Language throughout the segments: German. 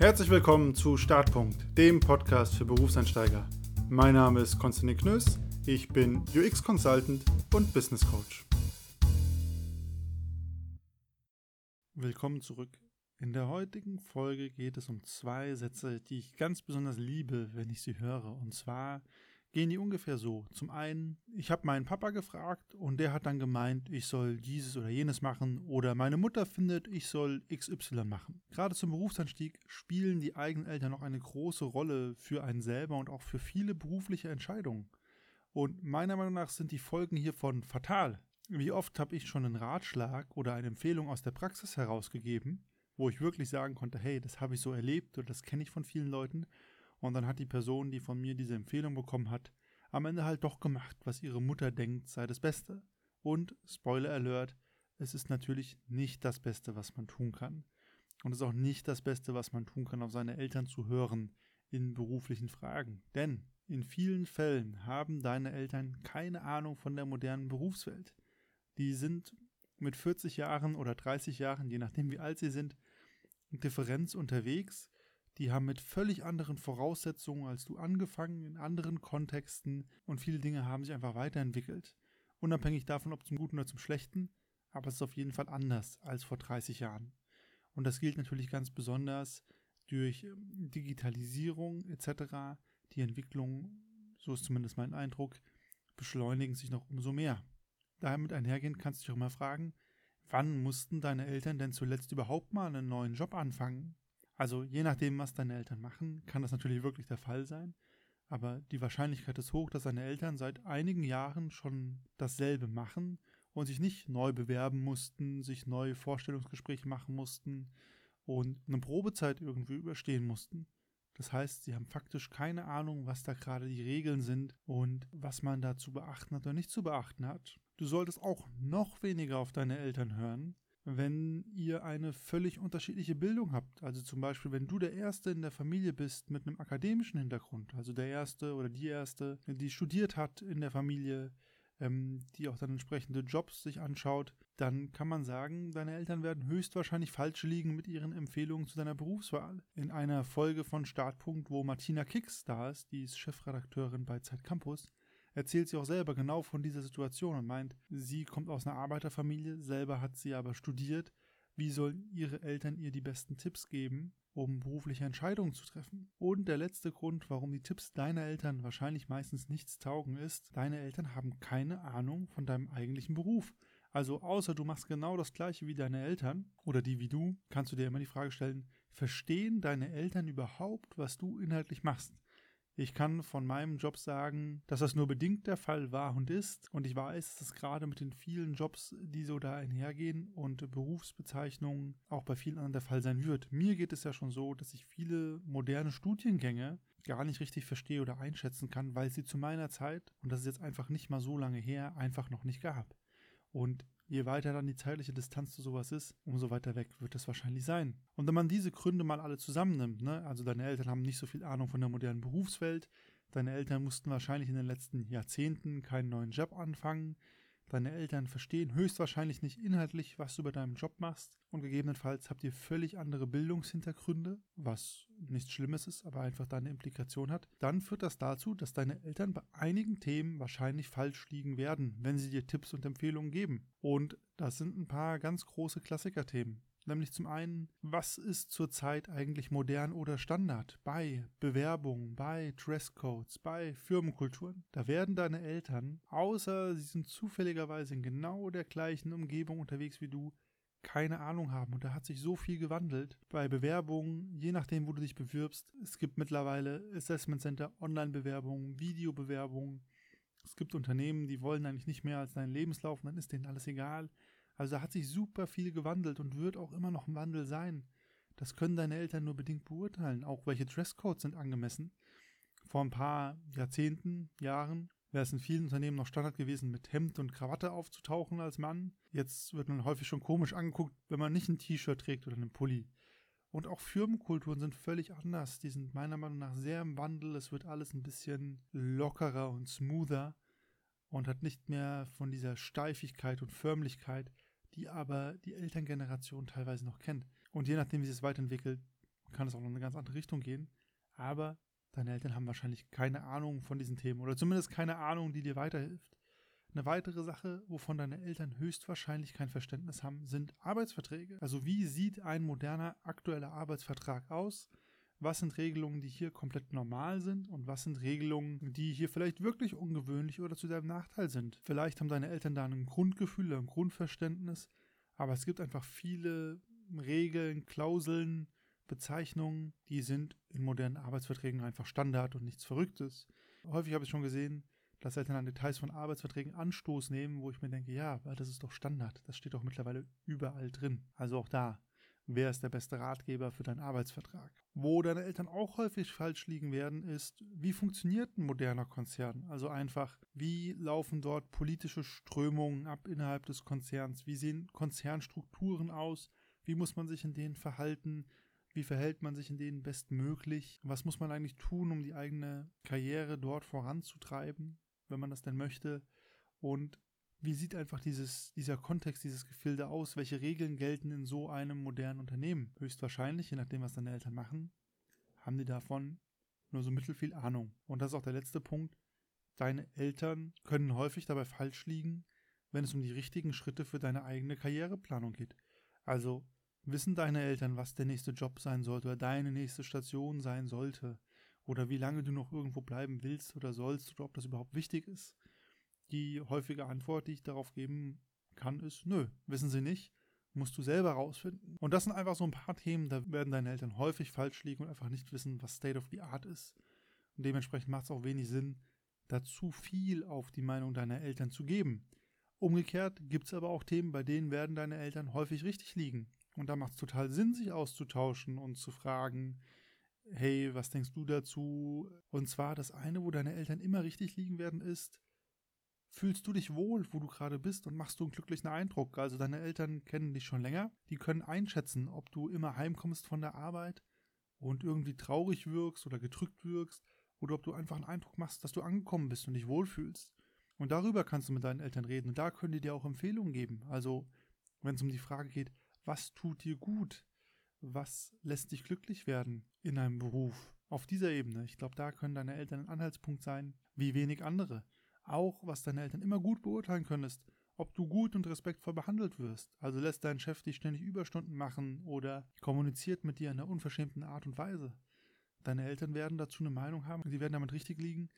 Herzlich willkommen zu Startpunkt, dem Podcast für Berufseinsteiger. Mein Name ist Konstantin Knöss, ich bin UX Consultant und Business Coach. Willkommen zurück. In der heutigen Folge geht es um zwei Sätze, die ich ganz besonders liebe, wenn ich sie höre. Und zwar gehen die ungefähr so. Zum einen, ich habe meinen Papa gefragt und der hat dann gemeint, ich soll dieses oder jenes machen oder meine Mutter findet, ich soll XY machen. Gerade zum Berufsanstieg spielen die eigenen Eltern noch eine große Rolle für einen selber und auch für viele berufliche Entscheidungen. Und meiner Meinung nach sind die Folgen hiervon fatal. Wie oft habe ich schon einen Ratschlag oder eine Empfehlung aus der Praxis herausgegeben, wo ich wirklich sagen konnte, hey, das habe ich so erlebt oder das kenne ich von vielen Leuten und dann hat die Person, die von mir diese Empfehlung bekommen hat, am Ende halt doch gemacht, was ihre Mutter denkt, sei das Beste. Und, Spoiler Alert, es ist natürlich nicht das Beste, was man tun kann. Und es ist auch nicht das Beste, was man tun kann, auf seine Eltern zu hören in beruflichen Fragen. Denn in vielen Fällen haben deine Eltern keine Ahnung von der modernen Berufswelt. Die sind mit 40 Jahren oder 30 Jahren, je nachdem wie alt sie sind, in Differenz unterwegs die haben mit völlig anderen Voraussetzungen als du angefangen, in anderen Kontexten und viele Dinge haben sich einfach weiterentwickelt. Unabhängig davon, ob zum Guten oder zum Schlechten, aber es ist auf jeden Fall anders als vor 30 Jahren. Und das gilt natürlich ganz besonders durch ähm, Digitalisierung etc. Die Entwicklung, so ist zumindest mein Eindruck, beschleunigen sich noch umso mehr. Damit einhergehend kannst du dich auch mal fragen, wann mussten deine Eltern denn zuletzt überhaupt mal einen neuen Job anfangen? Also je nachdem, was deine Eltern machen, kann das natürlich wirklich der Fall sein. Aber die Wahrscheinlichkeit ist hoch, dass deine Eltern seit einigen Jahren schon dasselbe machen und sich nicht neu bewerben mussten, sich neue Vorstellungsgespräche machen mussten und eine Probezeit irgendwie überstehen mussten. Das heißt, sie haben faktisch keine Ahnung, was da gerade die Regeln sind und was man da zu beachten hat oder nicht zu beachten hat. Du solltest auch noch weniger auf deine Eltern hören, wenn ihr eine völlig unterschiedliche Bildung habt. Also zum Beispiel, wenn du der Erste in der Familie bist mit einem akademischen Hintergrund, also der Erste oder die Erste, die studiert hat in der Familie, ähm, die auch dann entsprechende Jobs sich anschaut, dann kann man sagen, deine Eltern werden höchstwahrscheinlich falsch liegen mit ihren Empfehlungen zu deiner Berufswahl. In einer Folge von Startpunkt, wo Martina Kicks da ist, die ist Chefredakteurin bei Zeit Campus, erzählt sie auch selber genau von dieser Situation und meint, sie kommt aus einer Arbeiterfamilie, selber hat sie aber studiert. Wie sollen ihre Eltern ihr die besten Tipps geben, um berufliche Entscheidungen zu treffen? Und der letzte Grund, warum die Tipps deiner Eltern wahrscheinlich meistens nichts taugen, ist, deine Eltern haben keine Ahnung von deinem eigentlichen Beruf. Also außer du machst genau das gleiche wie deine Eltern oder die wie du, kannst du dir immer die Frage stellen, verstehen deine Eltern überhaupt, was du inhaltlich machst? Ich kann von meinem Job sagen, dass das nur bedingt der Fall war und ist. Und ich weiß, dass es gerade mit den vielen Jobs, die so da einhergehen und Berufsbezeichnungen auch bei vielen anderen der Fall sein wird. Mir geht es ja schon so, dass ich viele moderne Studiengänge gar nicht richtig verstehe oder einschätzen kann, weil sie zu meiner Zeit, und das ist jetzt einfach nicht mal so lange her, einfach noch nicht gab. Und Je weiter dann die zeitliche Distanz zu sowas ist, umso weiter weg wird es wahrscheinlich sein. Und wenn man diese Gründe mal alle zusammennimmt, ne, also deine Eltern haben nicht so viel Ahnung von der modernen Berufswelt, deine Eltern mussten wahrscheinlich in den letzten Jahrzehnten keinen neuen Job anfangen, Deine Eltern verstehen höchstwahrscheinlich nicht inhaltlich, was du bei deinem Job machst und gegebenenfalls habt ihr völlig andere Bildungshintergründe, was nichts Schlimmes ist, aber einfach da eine Implikation hat. Dann führt das dazu, dass deine Eltern bei einigen Themen wahrscheinlich falsch liegen werden, wenn sie dir Tipps und Empfehlungen geben. Und das sind ein paar ganz große Klassikerthemen. Nämlich zum einen, was ist zurzeit eigentlich modern oder Standard bei Bewerbungen, bei Dresscodes, bei Firmenkulturen? Da werden deine Eltern, außer sie sind zufälligerweise in genau der gleichen Umgebung unterwegs wie du, keine Ahnung haben. Und da hat sich so viel gewandelt. Bei Bewerbungen, je nachdem, wo du dich bewirbst, es gibt mittlerweile Assessment Center, Online-Bewerbungen, Videobewerbungen. Es gibt Unternehmen, die wollen eigentlich nicht mehr als deinen Lebenslauf, dann ist denen alles egal. Also da hat sich super viel gewandelt und wird auch immer noch ein Wandel sein. Das können deine Eltern nur bedingt beurteilen. Auch welche Dresscodes sind angemessen. Vor ein paar Jahrzehnten, Jahren wäre es in vielen Unternehmen noch Standard gewesen, mit Hemd und Krawatte aufzutauchen als Mann. Jetzt wird man häufig schon komisch angeguckt, wenn man nicht ein T-Shirt trägt oder einen Pulli. Und auch Firmenkulturen sind völlig anders. Die sind meiner Meinung nach sehr im Wandel. Es wird alles ein bisschen lockerer und smoother und hat nicht mehr von dieser Steifigkeit und Förmlichkeit, die aber die Elterngeneration teilweise noch kennt. Und je nachdem, wie sich es weiterentwickelt, kann es auch noch in eine ganz andere Richtung gehen. Aber deine Eltern haben wahrscheinlich keine Ahnung von diesen Themen oder zumindest keine Ahnung, die dir weiterhilft. Eine weitere Sache, wovon deine Eltern höchstwahrscheinlich kein Verständnis haben, sind Arbeitsverträge. Also wie sieht ein moderner aktueller Arbeitsvertrag aus? Was sind Regelungen, die hier komplett normal sind und was sind Regelungen, die hier vielleicht wirklich ungewöhnlich oder zu deinem Nachteil sind? Vielleicht haben deine Eltern da ein Grundgefühl, ein Grundverständnis, aber es gibt einfach viele Regeln, Klauseln, Bezeichnungen, die sind in modernen Arbeitsverträgen einfach Standard und nichts Verrücktes. Häufig habe ich schon gesehen, dass Eltern an Details von Arbeitsverträgen Anstoß nehmen, wo ich mir denke, ja, das ist doch Standard. Das steht doch mittlerweile überall drin. Also auch da, wer ist der beste Ratgeber für deinen Arbeitsvertrag? Wo deine Eltern auch häufig falsch liegen werden, ist, wie funktioniert ein moderner Konzern? Also einfach, wie laufen dort politische Strömungen ab innerhalb des Konzerns? Wie sehen Konzernstrukturen aus? Wie muss man sich in denen verhalten? Wie verhält man sich in denen bestmöglich? Was muss man eigentlich tun, um die eigene Karriere dort voranzutreiben? wenn man das denn möchte. Und wie sieht einfach dieses, dieser Kontext, dieses Gefilde aus? Welche Regeln gelten in so einem modernen Unternehmen? Höchstwahrscheinlich, je nachdem, was deine Eltern machen, haben die davon nur so mittelfiel Ahnung. Und das ist auch der letzte Punkt. Deine Eltern können häufig dabei falsch liegen, wenn es um die richtigen Schritte für deine eigene Karriereplanung geht. Also wissen deine Eltern, was der nächste Job sein sollte oder deine nächste Station sein sollte? oder wie lange du noch irgendwo bleiben willst oder sollst oder ob das überhaupt wichtig ist. Die häufige Antwort, die ich darauf geben kann, ist, nö, wissen sie nicht, musst du selber rausfinden. Und das sind einfach so ein paar Themen, da werden deine Eltern häufig falsch liegen und einfach nicht wissen, was State of the Art ist. Und dementsprechend macht es auch wenig Sinn, da zu viel auf die Meinung deiner Eltern zu geben. Umgekehrt gibt es aber auch Themen, bei denen werden deine Eltern häufig richtig liegen. Und da macht es total Sinn, sich auszutauschen und zu fragen, hey, was denkst du dazu? Und zwar das eine, wo deine Eltern immer richtig liegen werden, ist, fühlst du dich wohl, wo du gerade bist und machst du einen glücklichen Eindruck? Also deine Eltern kennen dich schon länger, die können einschätzen, ob du immer heimkommst von der Arbeit und irgendwie traurig wirkst oder gedrückt wirkst oder ob du einfach einen Eindruck machst, dass du angekommen bist und dich wohlfühlst. Und darüber kannst du mit deinen Eltern reden und da können die dir auch Empfehlungen geben. Also, wenn es um die Frage geht, was tut dir gut? was lässt dich glücklich werden in einem Beruf? Auf dieser Ebene, ich glaube, da können deine Eltern ein Anhaltspunkt sein, wie wenig andere. Auch was deine Eltern immer gut beurteilen können, ist, ob du gut und respektvoll behandelt wirst. Also lässt dein Chef dich ständig Überstunden machen oder kommuniziert mit dir in einer unverschämten Art und Weise. Deine Eltern werden dazu eine Meinung haben, sie werden damit richtig liegen,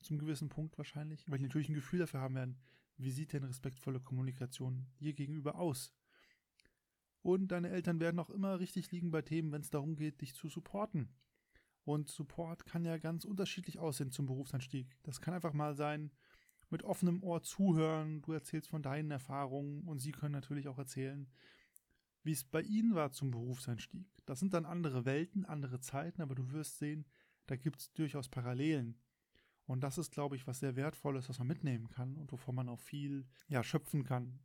zum gewissen Punkt wahrscheinlich, weil die natürlich ein Gefühl dafür haben werden, wie sieht denn respektvolle Kommunikation dir gegenüber aus? Und deine Eltern werden auch immer richtig liegen bei Themen, wenn es darum geht, dich zu supporten. Und Support kann ja ganz unterschiedlich aussehen zum Berufsanstieg. Das kann einfach mal sein, mit offenem Ohr zuhören, du erzählst von deinen Erfahrungen und sie können natürlich auch erzählen, wie es bei ihnen war zum Berufseinstieg. Das sind dann andere Welten, andere Zeiten, aber du wirst sehen, da gibt es durchaus Parallelen. Und das ist, glaube ich, was sehr Wertvolles, was man mitnehmen kann und wovon man auch viel ja, schöpfen kann.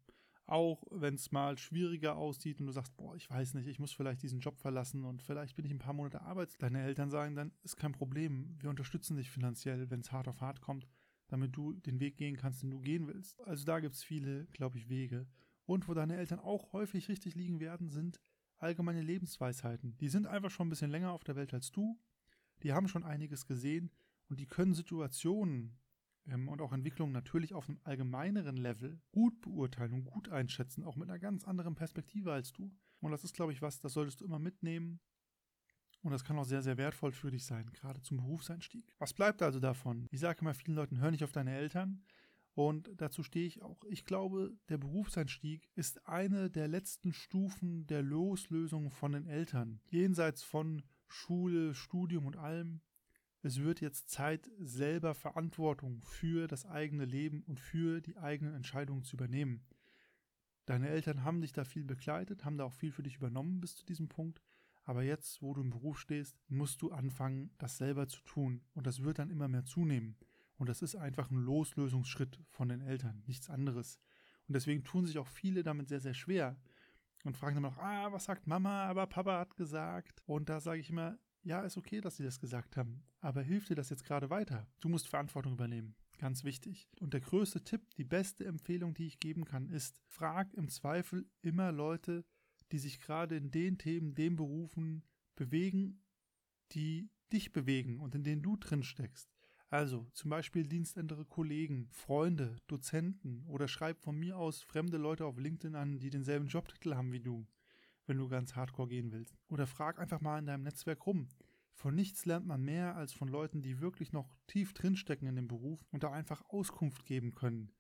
Auch wenn es mal schwieriger aussieht und du sagst, boah, ich weiß nicht, ich muss vielleicht diesen Job verlassen und vielleicht bin ich ein paar Monate arbeitslos. Deine Eltern sagen dann, ist kein Problem, wir unterstützen dich finanziell, wenn es hart auf hart kommt, damit du den Weg gehen kannst, den du gehen willst. Also da gibt es viele, glaube ich, Wege. Und wo deine Eltern auch häufig richtig liegen werden, sind allgemeine Lebensweisheiten. Die sind einfach schon ein bisschen länger auf der Welt als du. Die haben schon einiges gesehen und die können Situationen ähm, und auch Entwicklungen natürlich auf einem allgemeineren Level gut beurteilen und gut einschätzen, auch mit einer ganz anderen Perspektive als du. Und das ist, glaube ich, was, das solltest du immer mitnehmen. Und das kann auch sehr, sehr wertvoll für dich sein, gerade zum Berufseinstieg. Was bleibt also davon? Ich sage immer vielen Leuten, hör nicht auf deine Eltern. Und dazu stehe ich auch. Ich glaube, der Berufseinstieg ist eine der letzten Stufen der Loslösung von den Eltern. Jenseits von Schule, Studium und allem es wird jetzt Zeit, selber Verantwortung für das eigene Leben und für die eigenen Entscheidungen zu übernehmen. Deine Eltern haben dich da viel begleitet, haben da auch viel für dich übernommen bis zu diesem Punkt. Aber jetzt, wo du im Beruf stehst, musst du anfangen, das selber zu tun. Und das wird dann immer mehr zunehmen. Und das ist einfach ein Loslösungsschritt von den Eltern, nichts anderes. Und deswegen tun sich auch viele damit sehr, sehr schwer und fragen dann noch, ah, was sagt Mama, aber Papa hat gesagt. Und da sage ich immer, ja, ist okay, dass sie das gesagt haben, aber hilft dir das jetzt gerade weiter? Du musst Verantwortung übernehmen. Ganz wichtig. Und der größte Tipp, die beste Empfehlung, die ich geben kann, ist, frag im Zweifel immer Leute, die sich gerade in den Themen, den Berufen bewegen, die dich bewegen und in denen du drin steckst. Also zum Beispiel dienstendere Kollegen, Freunde, Dozenten oder schreib von mir aus fremde Leute auf LinkedIn an, die denselben Jobtitel haben wie du, wenn du ganz hardcore gehen willst. Oder frag einfach mal in deinem Netzwerk rum. Von nichts lernt man mehr als von Leuten, die wirklich noch tief drinstecken in dem Beruf und da einfach Auskunft geben können.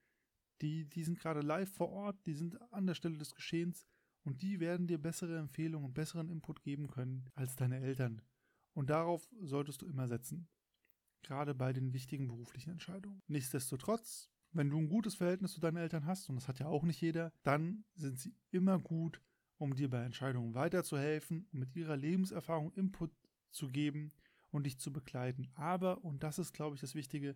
Die, die sind gerade live vor Ort, die sind an der Stelle des Geschehens und die werden dir bessere Empfehlungen und besseren Input geben können als deine Eltern. Und darauf solltest du immer setzen. Gerade bei den wichtigen beruflichen Entscheidungen. Nichtsdestotrotz, wenn du ein gutes Verhältnis zu deinen Eltern hast, und das hat ja auch nicht jeder, dann sind sie immer gut, um dir bei Entscheidungen weiterzuhelfen und mit ihrer Lebenserfahrung Input zu geben und dich zu begleiten. Aber, und das ist, glaube ich, das Wichtige,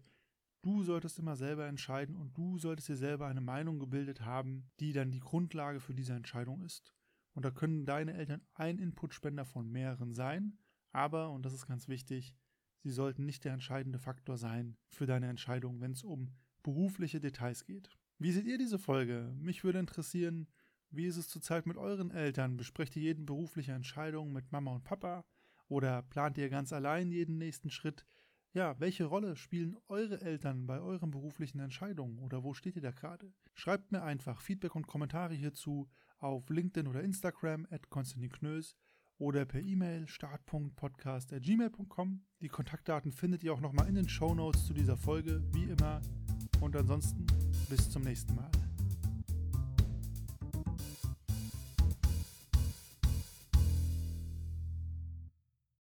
du solltest immer selber entscheiden und du solltest dir selber eine Meinung gebildet haben, die dann die Grundlage für diese Entscheidung ist. Und da können deine Eltern ein Inputspender von mehreren sein, aber, und das ist ganz wichtig, sie sollten nicht der entscheidende Faktor sein für deine Entscheidung, wenn es um berufliche Details geht. Wie seht ihr diese Folge? Mich würde interessieren, wie ist es zurzeit mit euren Eltern? Besprecht ihr jeden berufliche Entscheidung mit Mama und Papa? Oder plant ihr ganz allein jeden nächsten Schritt? Ja, welche Rolle spielen eure Eltern bei euren beruflichen Entscheidungen oder wo steht ihr da gerade? Schreibt mir einfach Feedback und Kommentare hierzu auf LinkedIn oder Instagram at Konstantin Knös oder per E-Mail start.podcast.gmail.com. Die Kontaktdaten findet ihr auch nochmal in den Show Notes zu dieser Folge, wie immer. Und ansonsten bis zum nächsten Mal.